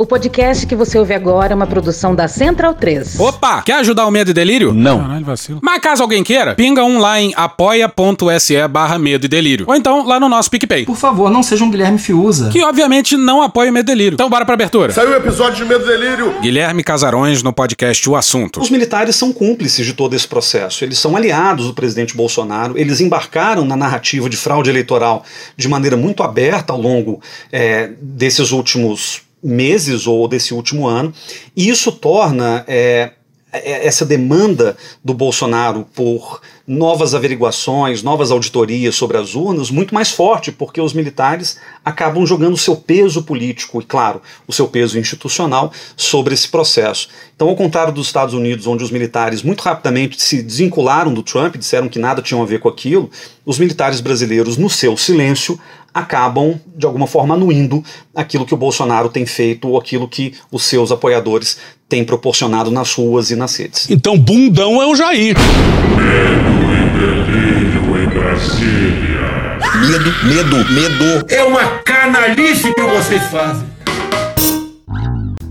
O podcast que você ouve agora é uma produção da Central 3. Opa! Quer ajudar o Medo e Delírio? Não. Caralho, vacilo. Mas caso alguém queira, pinga um lá em apoia.se barra Medo e Delírio. Ou então lá no nosso PicPay. Por favor, não seja um Guilherme Fiuza. Que obviamente não apoia o Medo e Delírio. Então bora pra abertura. Saiu o episódio de Medo e Delírio. Guilherme Casarões no podcast O Assunto. Os militares são cúmplices de todo esse processo. Eles são aliados do presidente Bolsonaro. Eles embarcaram na narrativa de fraude eleitoral de maneira muito aberta ao longo é, desses últimos meses ou desse último ano. E isso torna é, essa demanda do Bolsonaro por novas averiguações, novas auditorias sobre as urnas muito mais forte, porque os militares acabam jogando seu peso político e, claro, o seu peso institucional sobre esse processo. Então, ao contrário dos Estados Unidos, onde os militares muito rapidamente se desvincularam do Trump, disseram que nada tinham a ver com aquilo, os militares brasileiros, no seu silêncio, acabam, de alguma forma, anuindo aquilo que o Bolsonaro tem feito ou aquilo que os seus apoiadores têm proporcionado nas ruas e nas redes. Então, bundão é o Jair. Delírio em Brasília. Medo, medo, medo. É uma canalice que vocês fazem.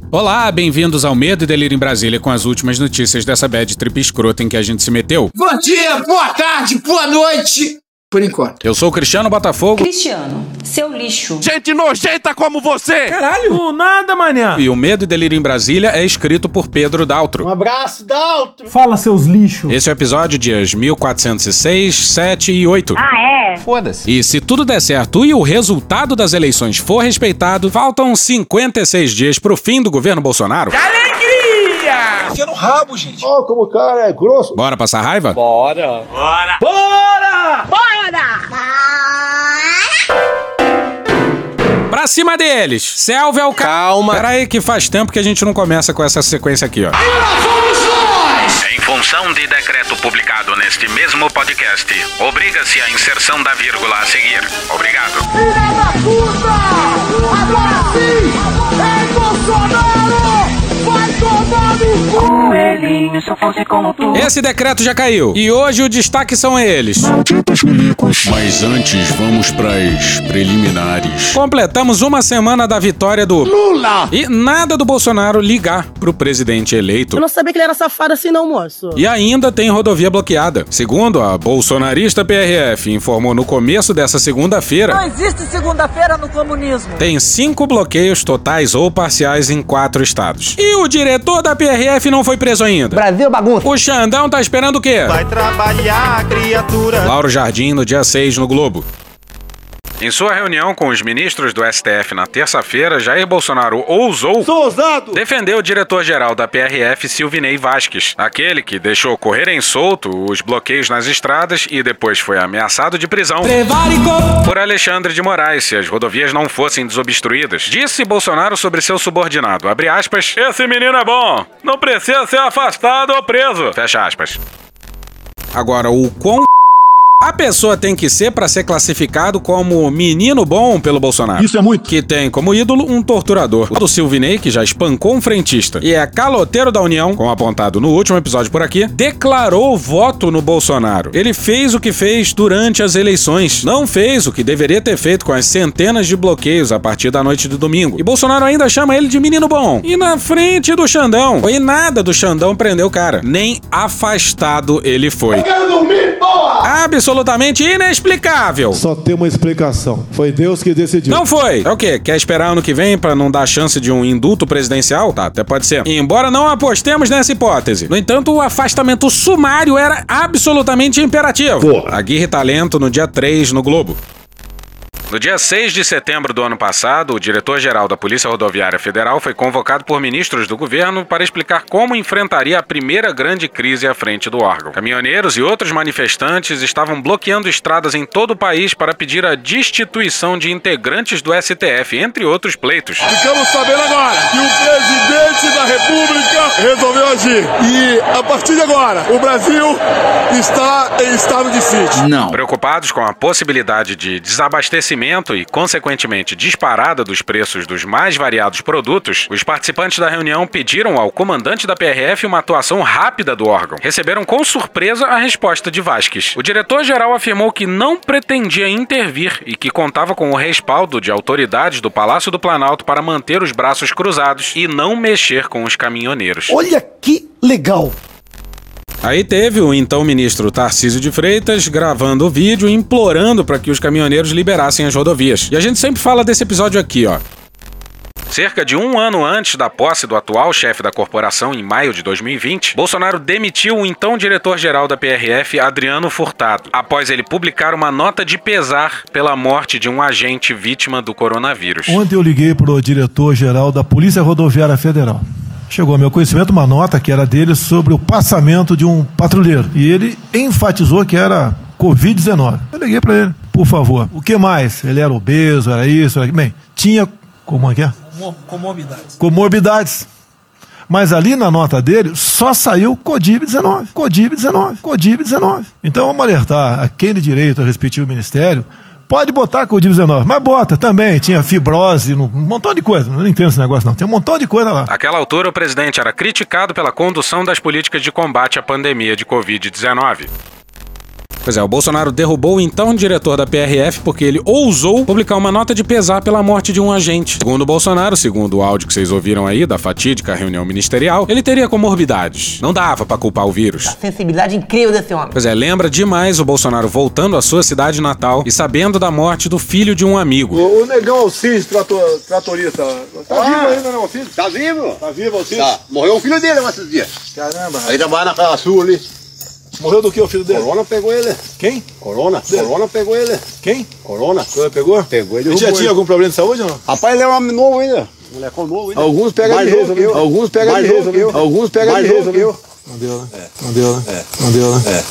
Olá, bem-vindos ao Medo e Delírio em Brasília com as últimas notícias dessa bad trip escrota em que a gente se meteu. Bom dia, boa tarde, boa noite. Por enquanto. Eu sou o Cristiano Botafogo Cristiano, seu lixo. Gente nojenta como você. Caralho, nada, manhã. e o Medo e Delírio em Brasília é escrito por Pedro Daltro. abraço, Daltro. Fala, seus lixos. Esse é o episódio dias 1406, 7 e 8. Ah, é? Foda-se. E se tudo der certo e o resultado das eleições for respeitado, faltam 56 dias pro fim do governo Bolsonaro. Alegria! Enfia no rabo, gente. Ó, como o cara é grosso. Bora passar raiva? Bora. Pra cima deles! Selva é o ca... Calma. Pera aí que faz tempo que a gente não começa com essa sequência aqui, ó. Em função de decreto publicado neste mesmo podcast, obriga-se a inserção da vírgula a seguir. Obrigado. Coelhinho, se eu fosse como tu. Esse decreto já caiu. E hoje o destaque são eles. Mas antes, vamos pras preliminares. Completamos uma semana da vitória do Lula. E nada do Bolsonaro ligar pro presidente eleito. Eu não sabia que ele era safado assim, não, moço. E ainda tem rodovia bloqueada. Segundo a bolsonarista PRF informou no começo dessa segunda-feira, existe segunda-feira no comunismo. tem cinco bloqueios totais ou parciais em quatro estados. E o diretor da PRF não foi preso ainda. Brasil bagunça. O Xandão tá esperando o quê? Vai trabalhar, criatura. Lauro Jardim no dia 6 no Globo. Em sua reunião com os ministros do STF na terça-feira, Jair Bolsonaro ousou defender o diretor-geral da PRF, Silvinei Vasques, aquele que deixou correrem solto os bloqueios nas estradas e depois foi ameaçado de prisão por Alexandre de Moraes se as rodovias não fossem desobstruídas. Disse Bolsonaro sobre seu subordinado, abre aspas, esse menino é bom, não precisa ser afastado ou preso, fecha aspas. Agora, o quão a pessoa tem que ser pra ser classificado como menino bom pelo Bolsonaro. Isso é muito. Que tem como ídolo um torturador. O do Silvinei, que já espancou um frentista e é caloteiro da União, como apontado no último episódio por aqui, declarou voto no Bolsonaro. Ele fez o que fez durante as eleições. Não fez o que deveria ter feito com as centenas de bloqueios a partir da noite de domingo. E Bolsonaro ainda chama ele de menino bom. E na frente do Xandão. Foi nada do Xandão prender o cara. Nem afastado ele foi. Quero dormir, porra! Absolutamente inexplicável. Só tem uma explicação. Foi Deus que decidiu. Não foi. É o quê? Quer esperar ano que vem pra não dar chance de um indulto presidencial? Tá, até pode ser. Embora não apostemos nessa hipótese. No entanto, o afastamento sumário era absolutamente imperativo. Porra. Aguirre Talento no dia 3 no Globo. No dia 6 de setembro do ano passado, o diretor-geral da Polícia Rodoviária Federal foi convocado por ministros do governo para explicar como enfrentaria a primeira grande crise à frente do órgão. Caminhoneiros e outros manifestantes estavam bloqueando estradas em todo o país para pedir a destituição de integrantes do STF, entre outros pleitos. Ficamos sabendo agora que o presidente da República resolveu agir. E a partir de agora, o Brasil está em estado de sítio. Não. Preocupados com a possibilidade de desabastecimento encarecimento e, consequentemente, disparada dos preços dos mais variados produtos, os participantes da reunião pediram ao comandante da PRF uma atuação rápida do órgão. Receberam com surpresa a resposta de Vasques. O diretor-geral afirmou que não pretendia intervir e que contava com o respaldo de autoridades do Palácio do Planalto para manter os braços cruzados e não mexer com os caminhoneiros. Olha que legal. Aí teve o então ministro Tarcísio de Freitas gravando o vídeo implorando para que os caminhoneiros liberassem as rodovias. E a gente sempre fala desse episódio aqui, ó. Cerca de um ano antes da posse do atual chefe da corporação, em maio de 2020, Bolsonaro demitiu o então diretor-geral da PRF, Adriano Furtado, após ele publicar uma nota de pesar pela morte de um agente vítima do coronavírus. Ontem eu liguei pro diretor-geral da Polícia Rodoviária Federal. Chegou ao meu conhecimento uma nota que era dele sobre o passamento de um patrulheiro. E ele enfatizou que era Covid-19. Eu liguei para ele, por favor. O que mais? Ele era obeso, era isso, era... Bem, tinha. Como é que é? Comorbidades. Comorbidades. Mas ali na nota dele só saiu Codib-19. Codib-19. Codib-19. Então vamos alertar a quem de direito a respectivo ministério. Pode botar Codib-19, mas bota também. Tinha fibrose, um montão de coisa. Não entendo esse negócio, não. Tem um montão de coisa lá. Naquela altura, o presidente era criticado pela condução das políticas de combate à pandemia de Covid-19. Pois é, o Bolsonaro derrubou o então diretor da PRF porque ele ousou publicar uma nota de pesar pela morte de um agente. Segundo o Bolsonaro, segundo o áudio que vocês ouviram aí da fatídica reunião ministerial, ele teria comorbidades. Não dava pra culpar o vírus. Sensibilidade incrível desse homem. Pois é, lembra demais o Bolsonaro voltando à sua cidade natal e sabendo da morte do filho de um amigo. O, o negão Alcides, trator, tratorista, tá vivo ainda, não, Alcides? Tá vivo? Tá vivo, Alcides? Tá. Morreu o filho dele há esses dias. Caramba, Aí trabalha naquela sul ali. Morreu do que o filho dele? Corona pegou ele. Quem? Corona. Corona pegou ele. Quem? Corona. Pegou? Pegou ele. Ele já tinha algum problema de saúde ou não? Rapaz, ele é um homem novo ainda. Molecão novo ainda. Alguns pegam de novo rezo, que eu. né? Alguns pegam de novo rezo, que eu. né? Alguns pegam de que né? Não deu, né? Não deu, né? Não deu, né?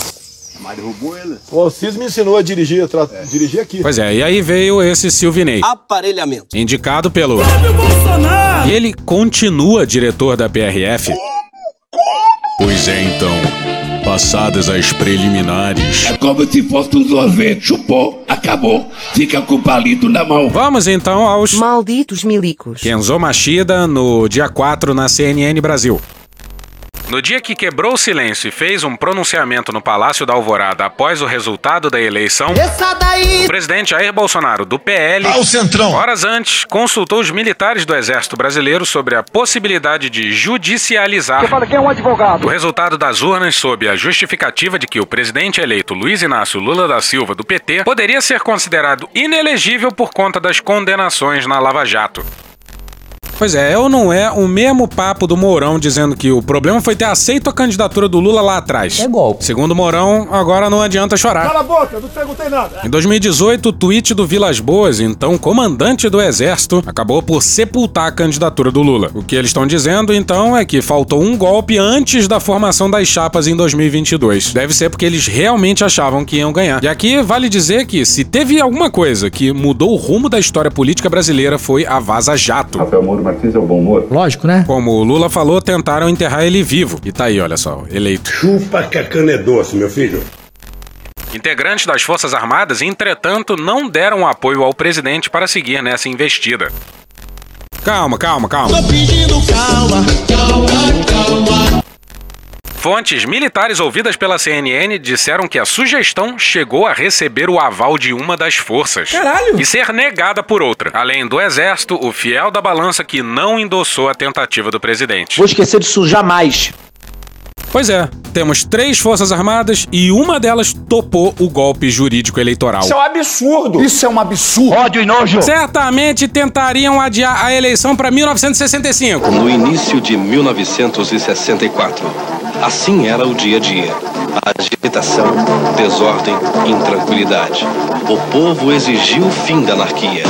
Mas derrubou ele. O Alcides me ensinou a dirigir, a tra- dirigir aqui. Pois é, e aí veio esse Silvinei, Aparelhamento. indicado pelo. E ele continua diretor da PRF. Pois é, então. Passadas as preliminares. É como se fosse um sorvete, chupou, acabou, fica com o palito na mão. Vamos então aos Malditos milicos. Kenzo Machida no dia 4 na CNN Brasil. No dia que quebrou o silêncio e fez um pronunciamento no Palácio da Alvorada após o resultado da eleição, o presidente Jair Bolsonaro, do PL, Ao centrão. horas antes, consultou os militares do Exército Brasileiro sobre a possibilidade de judicializar quem é um advogado? o resultado das urnas sob a justificativa de que o presidente eleito Luiz Inácio Lula da Silva, do PT, poderia ser considerado inelegível por conta das condenações na Lava Jato. Pois é, é ou não é o mesmo papo do Mourão dizendo que o problema foi ter aceito a candidatura do Lula lá atrás. É golpe. Segundo o Mourão, agora não adianta chorar. Cala a boca, não te perguntei nada. Em 2018, o tweet do Vilas Boas, então comandante do Exército, acabou por sepultar a candidatura do Lula. O que eles estão dizendo, então, é que faltou um golpe antes da formação das chapas em 2022. Deve ser porque eles realmente achavam que iam ganhar. E aqui vale dizer que se teve alguma coisa que mudou o rumo da história política brasileira foi a Vaza Jato. Rafael Moro Martins é o bom humor. Lógico, né? Como o Lula falou, tentaram enterrar ele vivo. E tá aí, olha só, eleito. Chupa que a cana é doce, meu filho. Integrantes das Forças Armadas, entretanto, não deram apoio ao presidente para seguir nessa investida. Calma, calma, calma. pedindo calma, calma, calma. Fontes militares ouvidas pela CNN disseram que a sugestão chegou a receber o aval de uma das forças. Caralho! E ser negada por outra. Além do exército, o fiel da balança que não endossou a tentativa do presidente. Vou esquecer disso jamais. Pois é, temos três forças armadas e uma delas topou o golpe jurídico eleitoral. um absurdo. Isso é um absurdo. Ódio e nojo. Certamente tentariam adiar a eleição para 1965. No início de 1964. Assim era o dia a dia. Agitação, desordem, intranquilidade. O povo exigiu o fim da anarquia.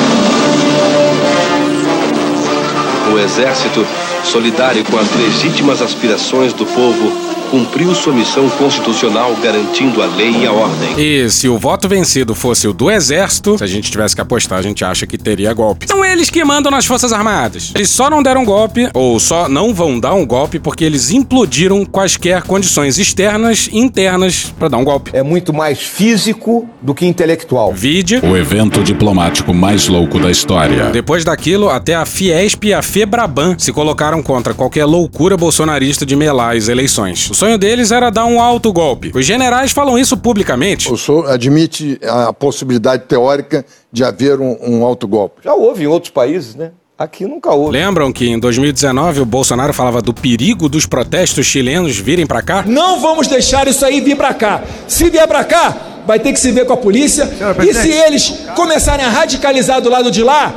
O exército solidário com as legítimas aspirações do povo, cumpriu sua missão constitucional garantindo a lei e a ordem. E se o voto vencido fosse o do exército, se a gente tivesse que apostar, a gente acha que teria golpe. São eles que mandam nas Forças Armadas. Eles só não deram golpe, ou só não vão dar um golpe, porque eles implodiram quaisquer condições externas e internas para dar um golpe. É muito mais físico do que intelectual. Vide. O evento diplomático mais louco da história. Depois daquilo, até a Fiesp e a Febraban se colocaram contra qualquer loucura bolsonarista de melar as eleições. O sonho deles era dar um alto golpe. Os generais falam isso publicamente. O senhor admite a possibilidade teórica de haver um, um alto golpe? Já houve em outros países, né? Aqui nunca houve. Lembram que em 2019 o Bolsonaro falava do perigo dos protestos chilenos virem para cá? Não vamos deixar isso aí vir para cá. Se vier para cá, vai ter que se ver com a polícia. E se eles começarem a radicalizar do lado de lá,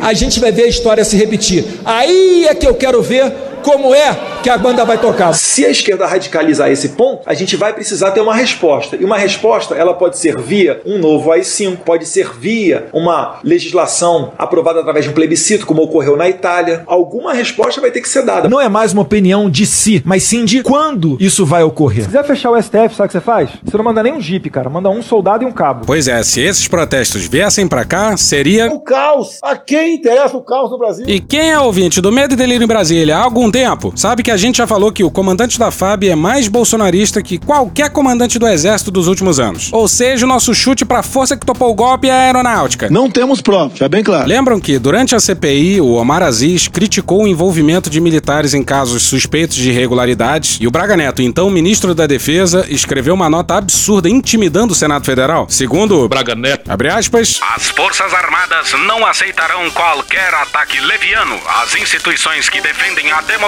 a gente vai ver a história se repetir. Aí é que eu quero ver como é que a banda vai tocar. Se a esquerda radicalizar esse ponto, a gente vai precisar ter uma resposta. E uma resposta, ela pode ser via um novo AI-5, pode ser via uma legislação aprovada através de um plebiscito, como ocorreu na Itália. Alguma resposta vai ter que ser dada. Não é mais uma opinião de si, mas sim de quando isso vai ocorrer. Se quiser fechar o STF, sabe o que você faz? Você não manda nem um jipe, cara. Manda um soldado e um cabo. Pois é, se esses protestos viessem para cá, seria... O caos! A quem interessa o caos no Brasil? E quem é ouvinte do Medo e Delírio em Brasília há algum tempo, sabe que a gente já falou que o comandante da FAB é mais bolsonarista que qualquer comandante do exército dos últimos anos. Ou seja, o nosso chute pra força que topou o golpe é a aeronáutica. Não temos provas, já bem claro. Lembram que durante a CPI, o Omar Aziz criticou o envolvimento de militares em casos suspeitos de irregularidades e o Braga Neto, então ministro da Defesa, escreveu uma nota absurda intimidando o Senado Federal. Segundo Braga Neto, abre aspas, as Forças Armadas não aceitarão qualquer ataque leviano às instituições que defendem a democracia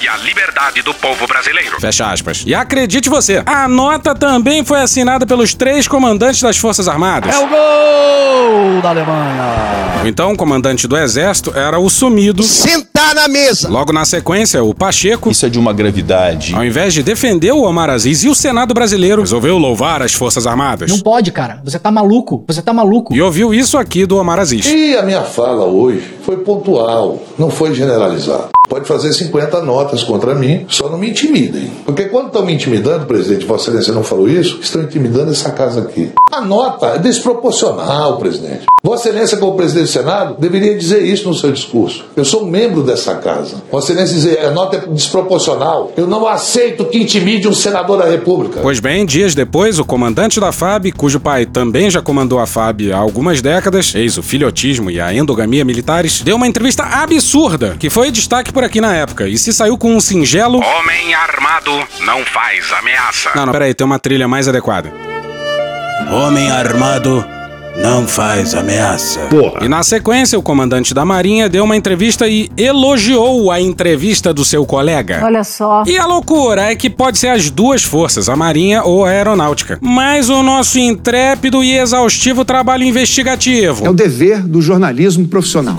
e a liberdade do povo brasileiro. Fecha aspas. E acredite você, a nota também foi assinada pelos três comandantes das Forças Armadas. É o gol da Alemanha. O então comandante do Exército era o sumido. Sentar na mesa. Logo na sequência, o Pacheco. Isso é de uma gravidade. Ao invés de defender o Omar Aziz e o Senado brasileiro, resolveu louvar as Forças Armadas. Não pode, cara. Você tá maluco. Você tá maluco. E ouviu isso aqui do Omar Aziz. E a minha fala hoje foi pontual, não foi generalizada. Pode fazer 50 notas contra mim, só não me intimidem. Porque quando estão me intimidando, presidente, Vossa Excelência não falou isso, estão intimidando essa casa aqui. A nota é desproporcional, presidente. Vossa Excelência, como presidente do Senado, deveria dizer isso no seu discurso. Eu sou membro dessa casa. Vossa Excelência dizer a nota é desproporcional. Eu não aceito que intimide um senador da República. Pois bem, dias depois, o comandante da FAB, cujo pai também já comandou a FAB há algumas décadas, eis o filhotismo e a endogamia militares, deu uma entrevista absurda, que foi destaque por aqui na época, e se saiu com um singelo. Homem armado não faz ameaça. Não, não, peraí, tem uma trilha mais adequada. Homem armado não faz ameaça. Porra. E na sequência, o comandante da Marinha deu uma entrevista e elogiou a entrevista do seu colega. Olha só. E a loucura é que pode ser as duas forças, a Marinha ou a Aeronáutica. Mas o nosso intrépido e exaustivo trabalho investigativo. É o dever do jornalismo profissional.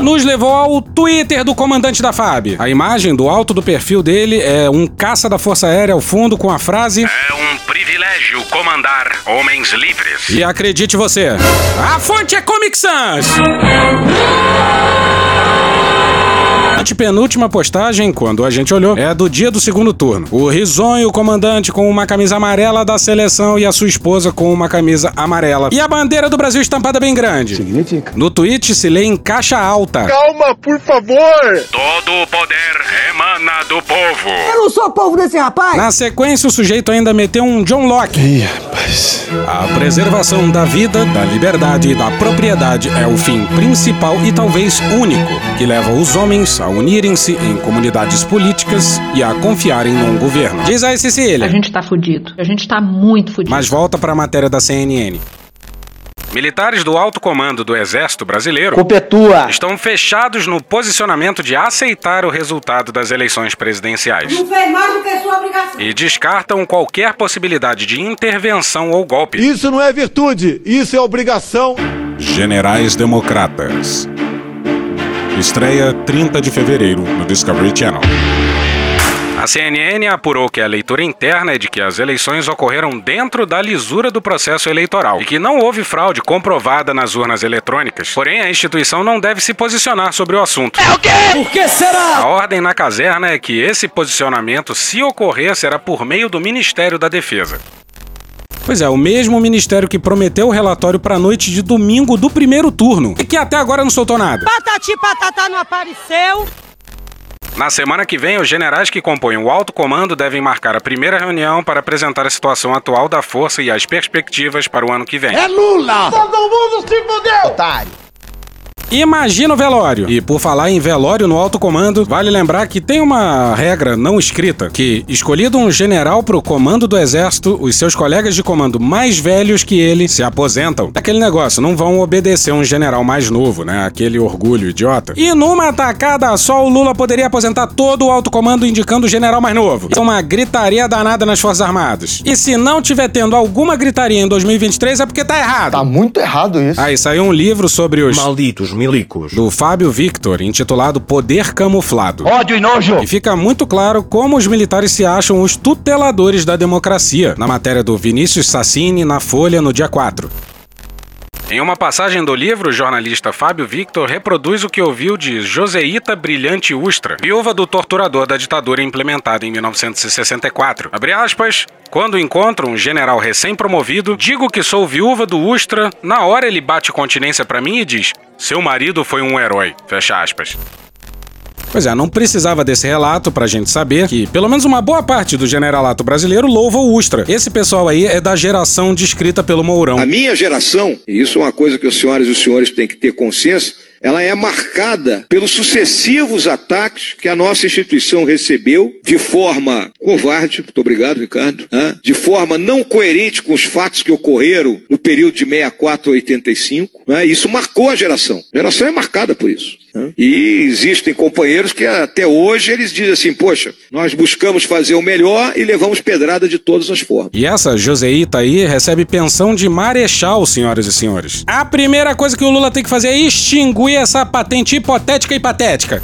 Nos levou ao Twitter do comandante da FAB. A imagem do alto do perfil dele é um caça da Força Aérea ao fundo com a frase: É um privilégio comandar homens livres. E acredite você, a fonte é Comic Sans! Antepenúltima postagem, quando a gente olhou, é do dia do segundo turno. O risonho comandante com uma camisa amarela da seleção e a sua esposa com uma camisa amarela. E a bandeira do Brasil estampada bem grande. Significa. No tweet se lê em caixa alta. Calma, por favor! Todo o poder emana do povo. Eu não sou povo desse rapaz! Na sequência, o sujeito ainda meteu um John Locke. Ih, rapaz. A preservação da vida, da liberdade e da propriedade é o fim principal e talvez único que leva os homens a unirem-se em comunidades políticas e a confiarem num governo. Diz aí, Cecília. A gente tá fudido. A gente tá muito fudido. Mas volta para a matéria da CNN. Militares do alto comando do Exército Brasileiro Copetua. estão fechados no posicionamento de aceitar o resultado das eleições presidenciais Não fez mais do que sua obrigação. e descartam qualquer possibilidade de intervenção ou golpe. Isso não é virtude, isso é obrigação. Generais Democratas. Estreia 30 de fevereiro no Discovery Channel. A CNN apurou que a leitura interna é de que as eleições ocorreram dentro da lisura do processo eleitoral e que não houve fraude comprovada nas urnas eletrônicas. Porém, a instituição não deve se posicionar sobre o assunto. É o quê? Por que será? A ordem na caserna é que esse posicionamento, se ocorresse, era por meio do Ministério da Defesa. Pois é, o mesmo ministério que prometeu o relatório para a noite de domingo do primeiro turno e que até agora não soltou nada. Patati patatá não apareceu. Na semana que vem, os generais que compõem o alto comando devem marcar a primeira reunião para apresentar a situação atual da força e as perspectivas para o ano que vem. É Lula! Todo mundo se fudeu! Otário. Imagina o velório. E por falar em velório no alto comando, vale lembrar que tem uma regra não escrita que, escolhido um general pro comando do exército, os seus colegas de comando mais velhos que ele se aposentam. Aquele negócio, não vão obedecer um general mais novo, né? Aquele orgulho idiota. E numa atacada só, o Lula poderia aposentar todo o alto comando indicando o general mais novo. É uma gritaria danada nas Forças Armadas. E se não tiver tendo alguma gritaria em 2023 é porque tá errado. Tá muito errado isso. Aí saiu um livro sobre os Malditos milicos. do Fábio Victor, intitulado Poder Camuflado. Ódio e nojo! E fica muito claro como os militares se acham os tuteladores da democracia, na matéria do Vinícius Sassini na Folha no dia 4. Em uma passagem do livro, o jornalista Fábio Victor reproduz o que ouviu de Joseíta Brilhante Ustra, viúva do torturador da ditadura implementada em 1964. Abre aspas. Quando encontro um general recém-promovido, digo que sou viúva do Ustra, na hora ele bate continência pra mim e diz: Seu marido foi um herói. Fecha aspas. Pois é, não precisava desse relato pra gente saber que pelo menos uma boa parte do generalato brasileiro louva o Ustra. Esse pessoal aí é da geração descrita pelo Mourão. A minha geração, e isso é uma coisa que os senhores e os senhores têm que ter consciência, ela é marcada pelos sucessivos ataques que a nossa instituição recebeu de forma covarde, muito obrigado, Ricardo, de forma não coerente com os fatos que ocorreram no período de 64 a 85. né? Isso marcou a geração. A geração é marcada por isso. E existem companheiros que até hoje eles dizem assim, poxa, nós buscamos fazer o melhor e levamos pedrada de todas as formas. E essa Joseíta aí recebe pensão de marechal, senhoras e senhores. A primeira coisa que o Lula tem que fazer é extinguir essa patente hipotética e patética.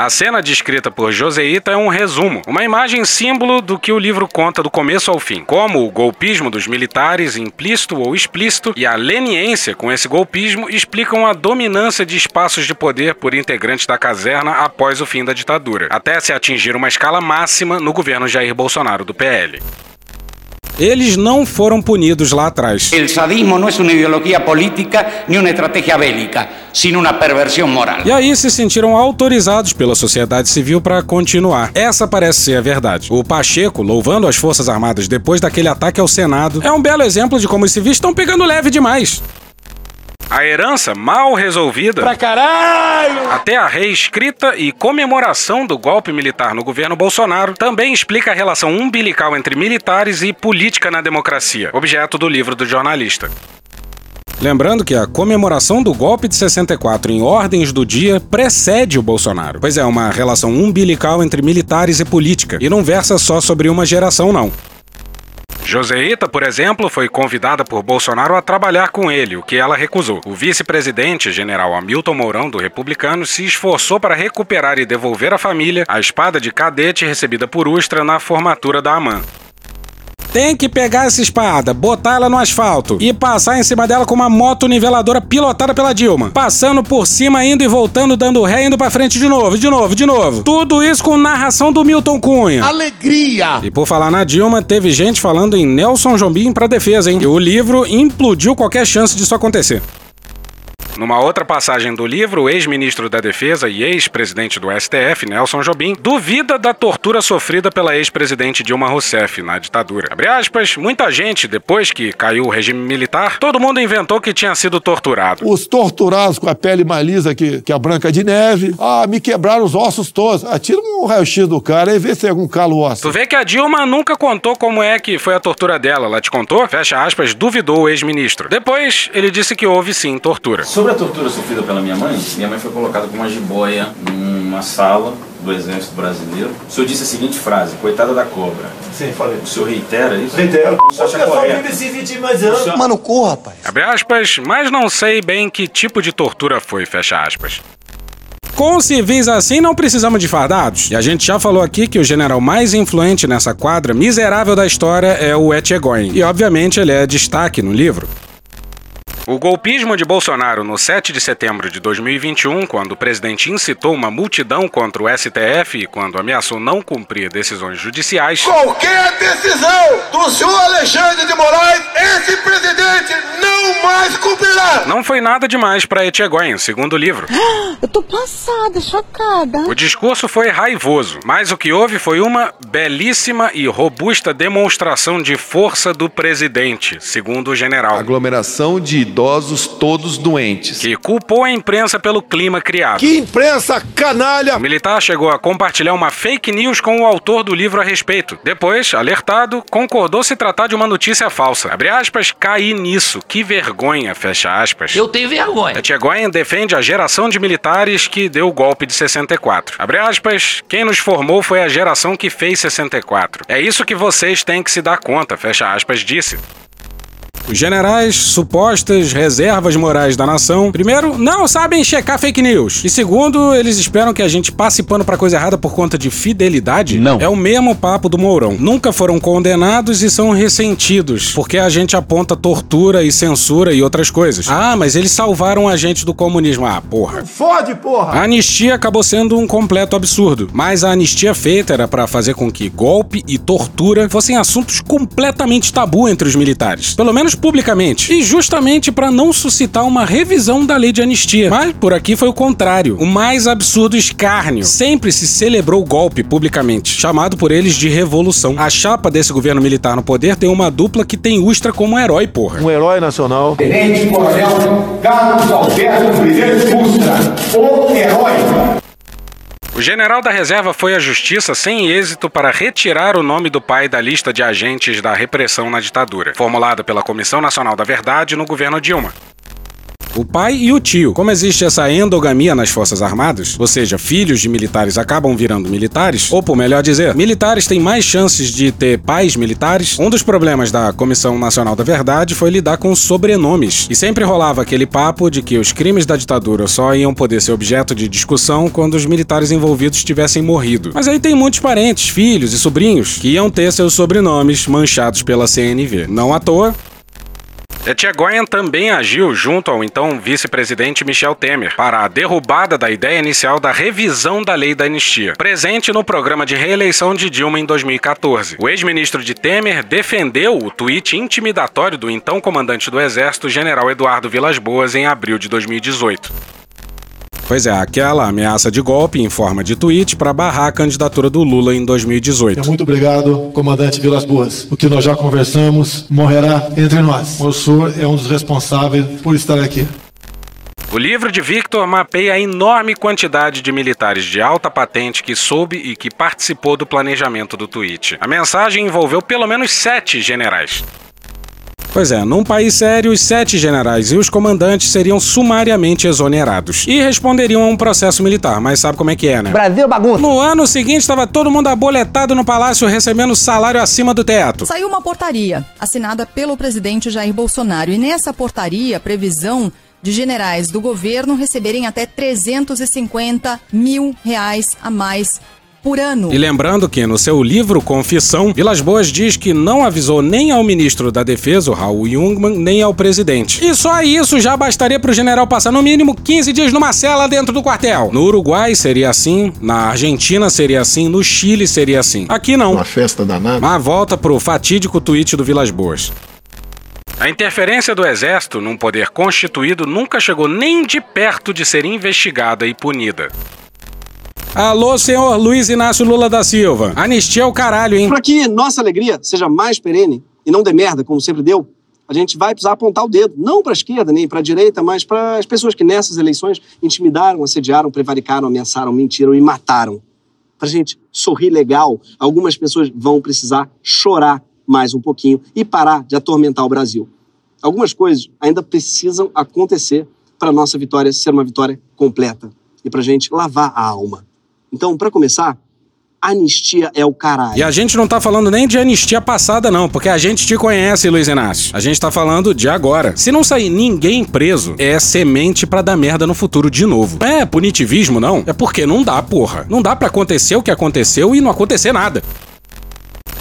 A cena descrita por Joseíta é um resumo, uma imagem símbolo do que o livro conta do começo ao fim, como o golpismo dos militares, implícito ou explícito, e a leniência com esse golpismo explicam a dominância de espaços de poder por integrantes da caserna após o fim da ditadura, até se atingir uma escala máxima no governo Jair Bolsonaro do PL. Eles não foram punidos lá atrás. El sadismo no es una ideología política ni una estrategia bélica, sino una perversión moral. E aí se sentiram autorizados pela sociedade civil para continuar. Essa parece ser a verdade. O Pacheco, louvando as Forças Armadas depois daquele ataque ao Senado, é um belo exemplo de como os civis estão pegando leve demais. A herança mal resolvida, Pra caralho! até a reescrita e comemoração do golpe militar no governo Bolsonaro, também explica a relação umbilical entre militares e política na democracia, objeto do livro do jornalista. Lembrando que a comemoração do golpe de 64 em ordens do dia precede o Bolsonaro. Pois é, uma relação umbilical entre militares e política, e não versa só sobre uma geração, não. Joseíta, por exemplo, foi convidada por Bolsonaro a trabalhar com ele, o que ela recusou. O vice-presidente, general Hamilton Mourão, do Republicano, se esforçou para recuperar e devolver à família a espada de cadete recebida por Ustra na formatura da AMAN. Tem que pegar essa espada, botar ela no asfalto e passar em cima dela com uma moto niveladora pilotada pela Dilma. Passando por cima, indo e voltando, dando ré, indo pra frente de novo, de novo, de novo. Tudo isso com narração do Milton Cunha. Alegria! E por falar na Dilma, teve gente falando em Nelson Jobim pra defesa, hein? E o livro implodiu qualquer chance disso acontecer. Numa outra passagem do livro, o ex-ministro da Defesa e ex-presidente do STF, Nelson Jobim, duvida da tortura sofrida pela ex-presidente Dilma Rousseff na ditadura. Abre aspas, muita gente, depois que caiu o regime militar, todo mundo inventou que tinha sido torturado. Os torturados com a pele mais lisa que, que a Branca de Neve. Ah, me quebraram os ossos todos. Atira um raio-x do cara e vê se tem algum calo ósseo. Tu vê que a Dilma nunca contou como é que foi a tortura dela. Ela te contou? Fecha aspas, duvidou o ex-ministro. Depois, ele disse que houve sim tortura. Sobre a tortura sofrida pela minha mãe, minha mãe foi colocada com uma jiboia numa sala do Exército Brasileiro. O senhor disse a seguinte frase, coitada da cobra. Sim, falei. O senhor reitera isso? Reitero. O senhor acha correto? se vitimizando. Mano, corra, rapaz. Abre aspas, mas não sei bem que tipo de tortura foi, fecha aspas. com civis assim não precisamos de fardados. E a gente já falou aqui que o general mais influente nessa quadra miserável da história é o Etchegoin. E obviamente ele é destaque no livro. O golpismo de Bolsonaro no 7 de setembro de 2021, quando o presidente incitou uma multidão contra o STF e quando ameaçou não cumprir decisões judiciais. Qualquer decisão do senhor Alexandre de Moraes, esse presidente não mais cumprirá. Não foi nada demais para Etchegoin, segundo o livro. Eu tô passada, chocada. O discurso foi raivoso, mas o que houve foi uma belíssima e robusta demonstração de força do presidente, segundo o general. Aglomeração de idosos todos doentes. Que culpou a imprensa pelo clima criado. Que imprensa canalha! O militar chegou a compartilhar uma fake news com o autor do livro a respeito. Depois, alertado, concordou se tratar de uma notícia falsa. Abre aspas, caí nisso. Que vergonha, fecha aspas. Eu tenho vergonha. Etchegoyen defende a geração de militares que deu o golpe de 64. Abre aspas, quem nos formou foi a geração que fez 64. É isso que vocês têm que se dar conta, fecha aspas, disse. Os generais, supostas reservas morais da nação, primeiro, não sabem checar fake news. E segundo, eles esperam que a gente passe pano pra coisa errada por conta de fidelidade. Não. É o mesmo papo do Mourão. Nunca foram condenados e são ressentidos, porque a gente aponta tortura e censura e outras coisas. Ah, mas eles salvaram a gente do comunismo. Ah, porra. Fode, porra! A anistia acabou sendo um completo absurdo, mas a anistia feita era para fazer com que golpe e tortura fossem assuntos completamente tabu entre os militares. Pelo menos publicamente. E justamente para não suscitar uma revisão da lei de anistia. Mas por aqui foi o contrário. O mais absurdo escárnio. Sempre se celebrou o golpe publicamente, chamado por eles de revolução. A chapa desse governo militar no poder tem uma dupla que tem Ustra como herói, porra. Um herói nacional. Tenente Coronel Carlos Alberto Brilhante Ustra, o herói. O general da reserva foi à justiça sem êxito para retirar o nome do pai da lista de agentes da repressão na ditadura, formulada pela Comissão Nacional da Verdade no governo Dilma. O pai e o tio. Como existe essa endogamia nas Forças Armadas, ou seja, filhos de militares acabam virando militares, ou por melhor dizer, militares têm mais chances de ter pais militares, um dos problemas da Comissão Nacional da Verdade foi lidar com sobrenomes. E sempre rolava aquele papo de que os crimes da ditadura só iam poder ser objeto de discussão quando os militares envolvidos tivessem morrido. Mas aí tem muitos parentes, filhos e sobrinhos que iam ter seus sobrenomes manchados pela CNV. Não à toa, Etchegoyen também agiu junto ao então vice-presidente Michel Temer para a derrubada da ideia inicial da revisão da lei da anistia, presente no programa de reeleição de Dilma em 2014. O ex-ministro de Temer defendeu o tweet intimidatório do então comandante do Exército, general Eduardo Vilas Boas, em abril de 2018. Pois é, aquela ameaça de golpe em forma de tweet para barrar a candidatura do Lula em 2018. Muito obrigado, comandante Vilas Boas. O que nós já conversamos morrerá entre nós. O senhor é um dos responsáveis por estar aqui. O livro de Victor mapeia a enorme quantidade de militares de alta patente que soube e que participou do planejamento do tweet. A mensagem envolveu pelo menos sete generais. Pois é, num país sério, os sete generais e os comandantes seriam sumariamente exonerados e responderiam a um processo militar, mas sabe como é que é, né? Brasil bagunça. No ano seguinte, estava todo mundo aboletado no palácio recebendo salário acima do teto. Saiu uma portaria assinada pelo presidente Jair Bolsonaro e nessa portaria, a previsão de generais do governo receberem até 350 mil reais a mais por ano. E lembrando que no seu livro Confissão, Vilas Boas diz que não avisou nem ao ministro da Defesa, o Raul Jungmann, nem ao presidente. E só isso já bastaria para o general passar no mínimo 15 dias numa cela dentro do quartel. No Uruguai seria assim, na Argentina seria assim, no Chile seria assim. Aqui não. Uma festa danada. Mas volta pro fatídico tweet do Vilas Boas. A interferência do Exército num poder constituído nunca chegou nem de perto de ser investigada e punida. Alô, senhor Luiz Inácio Lula da Silva. Anistia é o caralho, hein? Para que nossa alegria seja mais perene e não dê merda, como sempre deu, a gente vai precisar apontar o dedo, não para a esquerda nem para a direita, mas para as pessoas que nessas eleições intimidaram, assediaram, prevaricaram, ameaçaram, mentiram e mataram. Para a gente sorrir legal, algumas pessoas vão precisar chorar mais um pouquinho e parar de atormentar o Brasil. Algumas coisas ainda precisam acontecer para a nossa vitória ser uma vitória completa e para a gente lavar a alma. Então, para começar, Anistia é o caralho. E a gente não tá falando nem de anistia passada, não, porque a gente te conhece, Luiz Inácio. A gente tá falando de agora. Se não sair ninguém preso, é semente para dar merda no futuro de novo. Não é punitivismo, não. É porque não dá, porra. Não dá para acontecer o que aconteceu e não acontecer nada.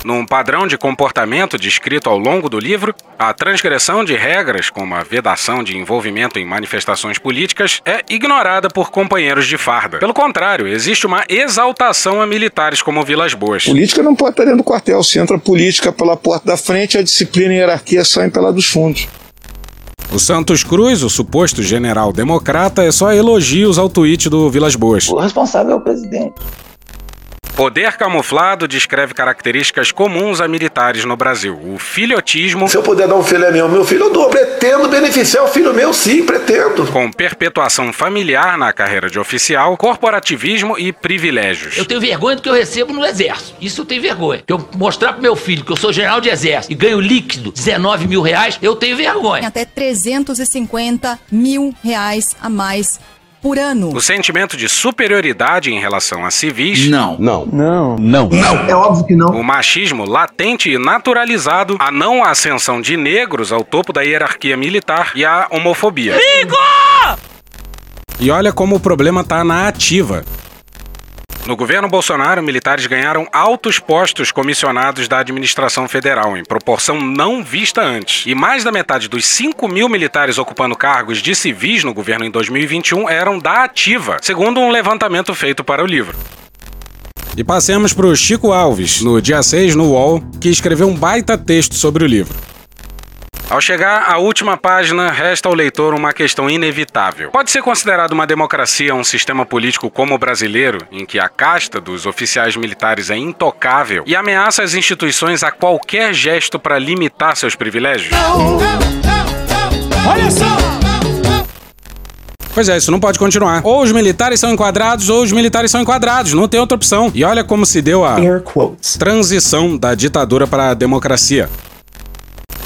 Num padrão de comportamento descrito ao longo do livro, a transgressão de regras, como a vedação de envolvimento em manifestações políticas, é ignorada por companheiros de farda. Pelo contrário, existe uma exaltação a militares como Vilas Boas. Política não pode estar dentro do quartel. Se entra política pela porta da frente, a disciplina e a hierarquia saem pela dos fundos. O Santos Cruz, o suposto general democrata, é só elogios ao tweet do Vilas Boas. O responsável é o presidente. Poder camuflado descreve características comuns a militares no Brasil. O filhotismo. Se eu puder dar um filho meu, meu filho eu dou. Pretendo beneficiar o filho meu, sim, pretendo. Com perpetuação familiar na carreira de oficial, corporativismo e privilégios. Eu tenho vergonha do que eu recebo no exército. Isso eu tenho vergonha. Que eu mostrar pro meu filho que eu sou general de exército e ganho líquido 19 mil reais, eu tenho vergonha. Até 350 mil reais a mais por ano. O sentimento de superioridade em relação a civis. Não. Não. Não. Não. Não. É óbvio que não. O machismo latente e naturalizado, a não ascensão de negros ao topo da hierarquia militar e a homofobia. Ligo! E olha como o problema tá na ativa. No governo Bolsonaro, militares ganharam altos postos comissionados da administração federal, em proporção não vista antes. E mais da metade dos 5 mil militares ocupando cargos de civis no governo em 2021 eram da ativa, segundo um levantamento feito para o livro. E passemos para o Chico Alves, no dia 6 no UOL, que escreveu um baita texto sobre o livro. Ao chegar à última página, resta ao leitor uma questão inevitável. Pode ser considerado uma democracia um sistema político como o brasileiro, em que a casta dos oficiais militares é intocável e ameaça as instituições a qualquer gesto para limitar seus privilégios? Olha só! Pois é, isso não pode continuar. Ou os militares são enquadrados, ou os militares são enquadrados. Não tem outra opção. E olha como se deu a transição da ditadura para a democracia.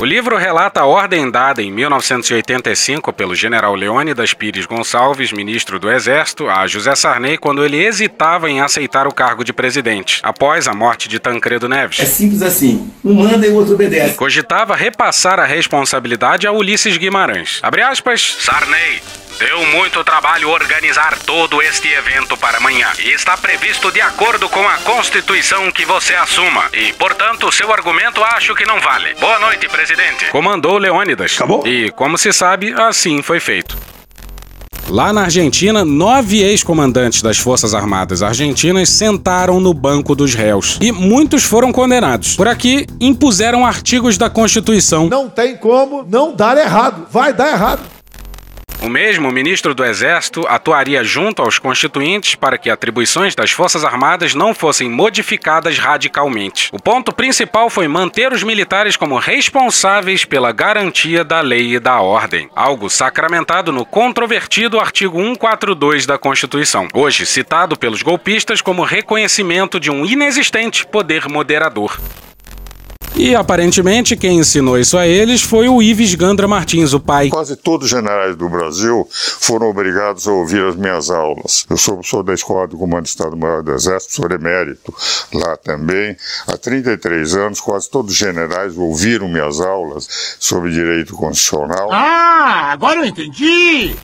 O livro relata a ordem dada em 1985 pelo general Leônidas Pires Gonçalves, ministro do Exército, a José Sarney quando ele hesitava em aceitar o cargo de presidente, após a morte de Tancredo Neves. É simples assim. Um manda e o outro obedece. Cogitava repassar a responsabilidade a Ulisses Guimarães. Abre aspas, Sarney. Deu muito trabalho organizar todo este evento para amanhã e está previsto de acordo com a Constituição que você assuma. E, portanto, seu argumento acho que não vale. Boa noite, presidente. Comandou Leônidas. Acabou? E, como se sabe, assim foi feito. Lá na Argentina, nove ex-comandantes das Forças Armadas Argentinas sentaram no banco dos réus. E muitos foram condenados. Por aqui, impuseram artigos da Constituição. Não tem como não dar errado. Vai dar errado. O mesmo ministro do Exército atuaria junto aos constituintes para que atribuições das Forças Armadas não fossem modificadas radicalmente. O ponto principal foi manter os militares como responsáveis pela garantia da lei e da ordem, algo sacramentado no controvertido artigo 142 da Constituição, hoje citado pelos golpistas como reconhecimento de um inexistente poder moderador. E aparentemente quem ensinou isso a eles foi o Ives Gandra Martins, o pai. Quase todos os generais do Brasil foram obrigados a ouvir as minhas aulas. Eu sou professor da Escola do Comando do Estado-Maior do Exército, sou emérito lá também. Há 33 anos, quase todos os generais ouviram minhas aulas sobre direito constitucional. Ah, agora eu entendi!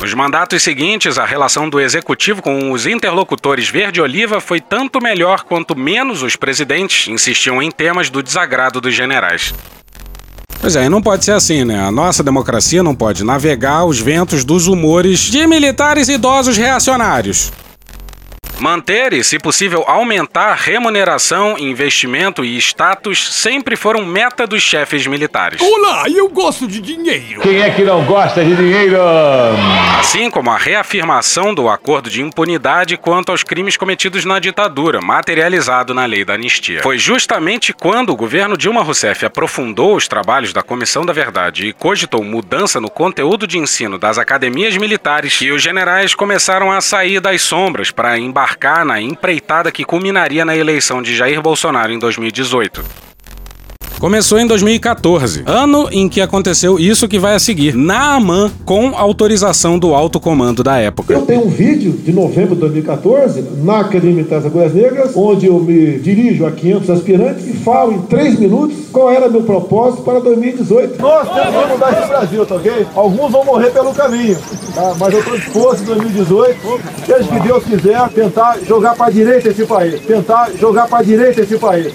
Nos mandatos seguintes, a relação do executivo com os interlocutores verde-oliva foi tanto melhor quanto menos os presidentes insistiam em temas do desagrado dos generais. Pois é, não pode ser assim, né? A nossa democracia não pode navegar os ventos dos humores de militares idosos reacionários. Manter e, se possível, aumentar remuneração, investimento e status sempre foram meta dos chefes militares. Olá, eu gosto de dinheiro. Quem é que não gosta de dinheiro? Assim como a reafirmação do acordo de impunidade quanto aos crimes cometidos na ditadura, materializado na lei da anistia. Foi justamente quando o governo Dilma Rousseff aprofundou os trabalhos da Comissão da Verdade e cogitou mudança no conteúdo de ensino das academias militares que os generais começaram a sair das sombras para embarcar na empreitada que culminaria na eleição de Jair Bolsonaro em 2018. Começou em 2014, ano em que aconteceu isso que vai a seguir, na AMAN, com autorização do alto comando da época. Eu tenho um vídeo de novembro de 2014, na Academia Militar das Agulhas Negras, onde eu me dirijo a 500 aspirantes e falo em 3 minutos qual era meu propósito para 2018. Nós temos que mudar esse Brasil, tá ok? Alguns vão morrer pelo caminho, tá? mas eu estou disposto em 2018, desde que Deus quiser, tentar jogar para a direita esse país. Tentar jogar para a direita esse país.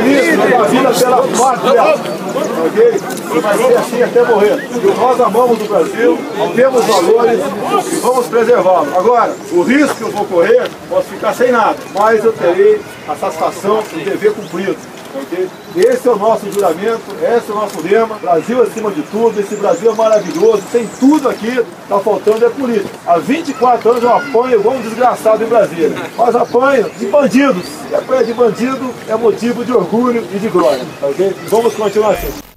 Isso, a vida pela pátria, ok? Vai ser assim até morrer. E nós amamos o Brasil, temos valores e vamos preservá-lo. Agora, o risco que eu vou correr, posso ficar sem nada, mas eu terei a satisfação de dever cumprido. Ok? Esse é o nosso juramento, esse é o nosso lema. Brasil acima de tudo, esse Brasil é maravilhoso, tem tudo aqui, tá faltando é política. Há 24 anos eu apanho igual um desgraçado em Brasília, mas apanho de bandidos. E apanhar de bandido é motivo de orgulho e de glória, tá? Vamos continuar assim.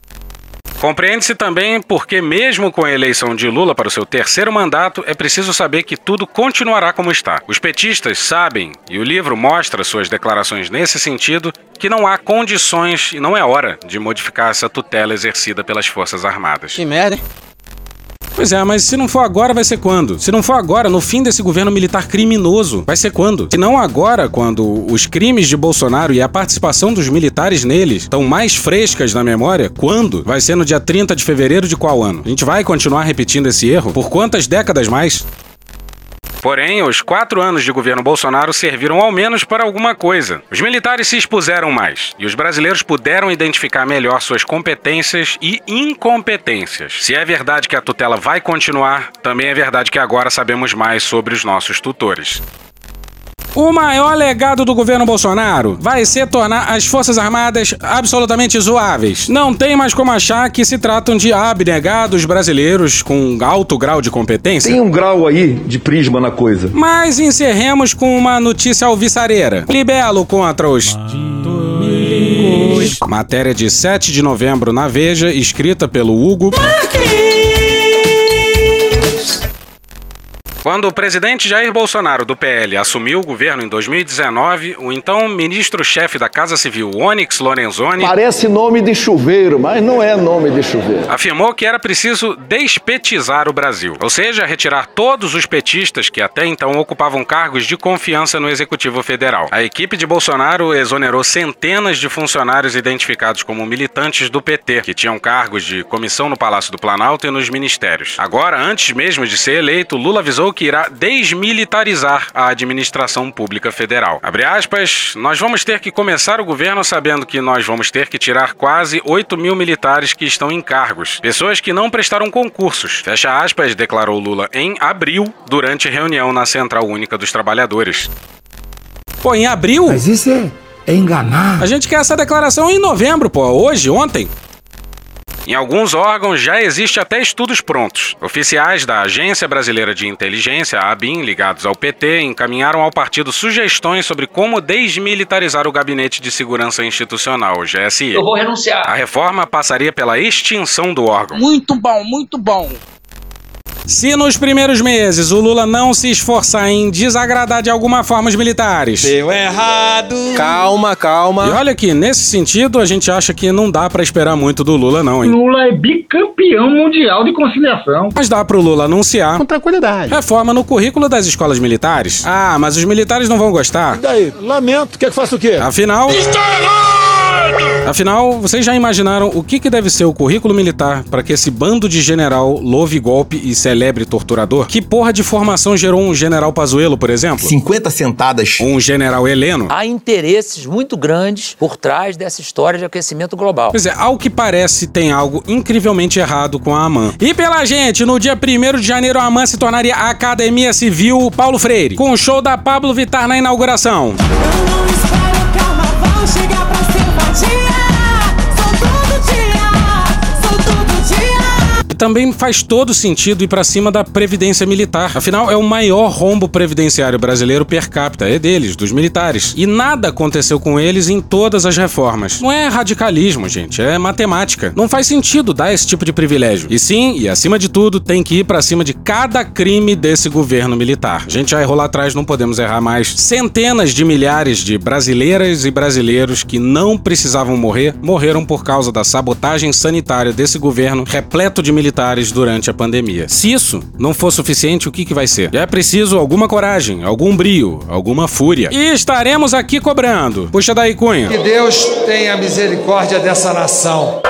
Compreende-se também porque, mesmo com a eleição de Lula para o seu terceiro mandato, é preciso saber que tudo continuará como está. Os petistas sabem, e o livro mostra suas declarações nesse sentido, que não há condições e não é hora de modificar essa tutela exercida pelas Forças Armadas. Que merda, hein? Pois é, mas se não for agora, vai ser quando? Se não for agora, no fim desse governo militar criminoso, vai ser quando? Se não agora, quando os crimes de Bolsonaro e a participação dos militares neles estão mais frescas na memória, quando? Vai ser no dia 30 de fevereiro de qual ano? A gente vai continuar repetindo esse erro? Por quantas décadas mais? Porém, os quatro anos de governo Bolsonaro serviram ao menos para alguma coisa. Os militares se expuseram mais e os brasileiros puderam identificar melhor suas competências e incompetências. Se é verdade que a tutela vai continuar, também é verdade que agora sabemos mais sobre os nossos tutores. O maior legado do governo Bolsonaro vai ser tornar as Forças Armadas absolutamente zoáveis. Não tem mais como achar que se tratam de abnegados brasileiros com alto grau de competência. Tem um grau aí de prisma na coisa. Mas encerremos com uma notícia alvissareira. Libelo contra os. Matéria de 7 de novembro na Veja, escrita pelo Hugo. Quando o presidente Jair Bolsonaro, do PL, assumiu o governo em 2019, o então ministro-chefe da Casa Civil, Onyx Lorenzoni, Parece nome de chuveiro, mas não é nome de chuveiro. afirmou que era preciso despetizar o Brasil, ou seja, retirar todos os petistas que até então ocupavam cargos de confiança no Executivo Federal. A equipe de Bolsonaro exonerou centenas de funcionários identificados como militantes do PT, que tinham cargos de comissão no Palácio do Planalto e nos ministérios. Agora, antes mesmo de ser eleito, Lula avisou que irá desmilitarizar a administração pública federal. Abre aspas, nós vamos ter que começar o governo sabendo que nós vamos ter que tirar quase 8 mil militares que estão em cargos, pessoas que não prestaram concursos. Fecha aspas, declarou Lula em abril, durante reunião na Central Única dos Trabalhadores. Pô, em abril? Mas isso é, é enganar. A gente quer essa declaração em novembro, pô. Hoje, ontem. Em alguns órgãos já existe até estudos prontos. Oficiais da Agência Brasileira de Inteligência, a ABIN, ligados ao PT, encaminharam ao partido sugestões sobre como desmilitarizar o Gabinete de Segurança Institucional, o GSI. Eu vou renunciar. A reforma passaria pela extinção do órgão. Muito bom, muito bom. Se nos primeiros meses o Lula não se esforçar em desagradar de alguma forma os militares. Deu errado. Calma, calma. E olha que, nesse sentido, a gente acha que não dá pra esperar muito do Lula, não, hein? Lula é bicampeão mundial de conciliação. Mas dá pro Lula anunciar Com tranquilidade. reforma no currículo das escolas militares. Ah, mas os militares não vão gostar. E daí? Lamento, quer que faça o quê? Afinal. Afinal, vocês já imaginaram o que, que deve ser o currículo militar para que esse bando de general louve golpe e celebre torturador? Que porra de formação gerou um general Pazuello, por exemplo? 50 sentadas. Um general Heleno? Há interesses muito grandes por trás dessa história de aquecimento global. Pois é, ao que parece, tem algo incrivelmente errado com a AMAN. E pela gente, no dia 1 de janeiro, a AMAN se tornaria a Academia Civil Paulo Freire, com o show da Pablo Vittar na inauguração. chegar pra ser vadia. Sou todo também faz todo sentido ir para cima da previdência militar. Afinal, é o maior rombo previdenciário brasileiro per capita, é deles, dos militares. E nada aconteceu com eles em todas as reformas. Não é radicalismo, gente, é matemática. Não faz sentido dar esse tipo de privilégio. E sim, e acima de tudo, tem que ir para cima de cada crime desse governo militar. A gente já errou lá atrás, não podemos errar mais. Centenas de milhares de brasileiras e brasileiros que não precisavam morrer, morreram por causa da sabotagem sanitária desse governo repleto de militares durante a pandemia. Se isso não for suficiente, o que, que vai ser? É preciso alguma coragem, algum brio, alguma fúria. E estaremos aqui cobrando. Puxa daí, Cunha. Que Deus tenha misericórdia dessa nação.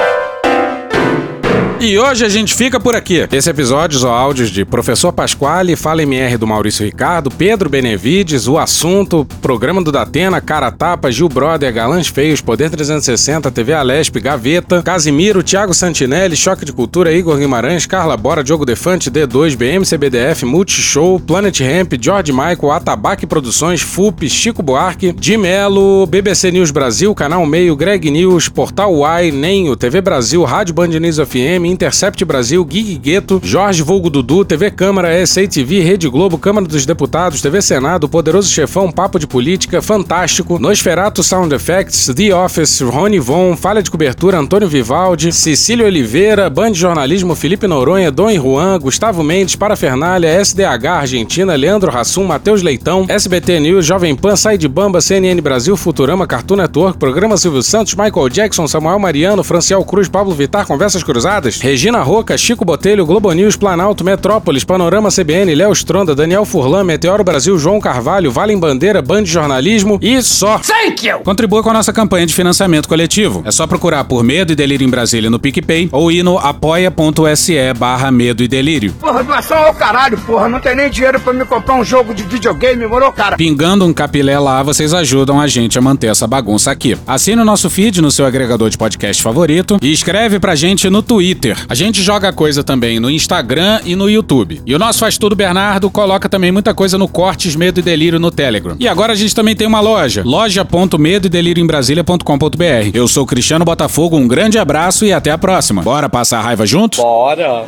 E hoje a gente fica por aqui. Esse episódio ou áudios de Professor Pasquale, Fala MR do Maurício Ricardo, Pedro Benevides, O Assunto, Programa do Datena, Cara Tapa, Gil Brother, Galãs Feios, Poder 360, TV Alesp, Gaveta, Casimiro, Thiago Santinelli, Choque de Cultura, Igor Guimarães, Carla Bora, Diogo Defante, D2, BMCBDF, Multishow, Planet Ramp, George Michael, Atabaque Produções, FUP, Chico Buarque, de Melo, BBC News Brasil, Canal Meio, Greg News, Portal Uai, Nenho, TV Brasil, Rádio Band News FM, Intercept Brasil, Gig Gueto, Jorge Vulgo Dudu, TV Câmara, SA TV, Rede Globo, Câmara dos Deputados, TV Senado, Poderoso Chefão, Papo de Política, Fantástico, Nosferato Sound Effects, The Office, Rony Von, Falha de Cobertura, Antônio Vivaldi, Cecílio Oliveira, Band Jornalismo, Felipe Noronha, Dom Juan, Gustavo Mendes, Parafernália, SDH Argentina, Leandro Rassum, Matheus Leitão, SBT News, Jovem Pan, Sai de Bamba, CNN Brasil, Futurama, Cartoon Network, Programa Silvio Santos, Michael Jackson, Samuel Mariano, Franciel Cruz, Pablo Vitar, Conversas Cruzadas, Regina Roca, Chico Botelho, Globo News, Planalto, Metrópolis, Panorama CBN, Léo Stronda, Daniel Furlan, Meteoro Brasil, João Carvalho, Valem Bandeira, Band Jornalismo e só. Thank you! Contribua com a nossa campanha de financiamento coletivo. É só procurar por Medo e Delírio em Brasília no PicPay ou ir no apoia.se barra Medo e Delírio. Porra, doação ao caralho, porra. Não tem nem dinheiro pra me comprar um jogo de videogame, morou, cara? Pingando um capilé lá, vocês ajudam a gente a manter essa bagunça aqui. Assine o nosso feed no seu agregador de podcast favorito e escreve pra gente no Twitter. A gente joga coisa também no Instagram e no YouTube. E o nosso Faz Tudo Bernardo coloca também muita coisa no Cortes Medo e Delírio no Telegram. E agora a gente também tem uma loja, loja.medo e delírio em Brasília.com.br. Eu sou Cristiano Botafogo, um grande abraço e até a próxima. Bora passar a raiva juntos? Bora!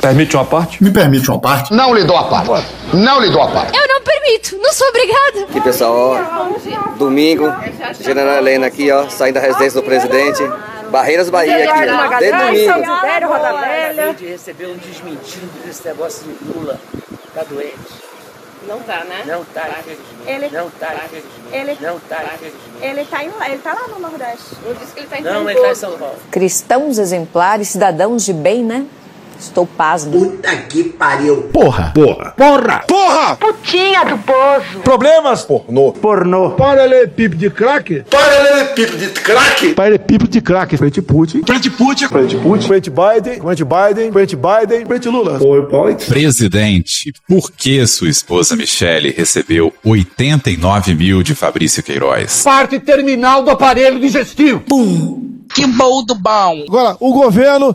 Permite uma parte? Me permite uma parte? Não lhe dou a parte. Não lhe dou a parte. Eu não permito, não sou obrigada. Aqui, pessoal, ó, domingo, General Helena aqui, ó, saindo da residência do presidente. Barreiras Bahia aqui, ó, desde domingo. Acabei de receber um desmentido desse negócio de Lula. Tá doente. Não tá, né? Não tá, Ele- Não tá, Ele- Não tá, Ele tá, indo lá, ele tá lá no Nordeste. Eu disse que ele tá indo Não, ele tá em São Paulo. Cristãos exemplares, cidadãos de bem, né? Estou pasmo. Puta que pariu. Porra. Porra. Porra. Porra! Putinha do poço. Problemas? Pornô. Pornô. Paralelepípedo de crack? Paralelepípedo de crack. Paralelepípedo de crack. Frente Putin. Frente Putin. Frente Putin. Frente Biden. Frente Biden. Frente Biden. Frente Lula. PowerPoint. Presidente, por que sua esposa Michele recebeu 89 mil de Fabrício Queiroz? Parte terminal do aparelho digestivo. Que bom do bom. Agora, o governo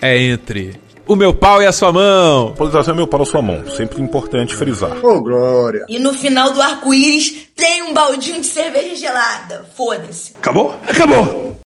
é entre o meu pau e a sua mão. Polarização é meu para a sua mão. Sempre importante frisar. Ô, Glória. E no final do arco-íris tem um baldinho de cerveja gelada. Foda-se. Acabou? Acabou.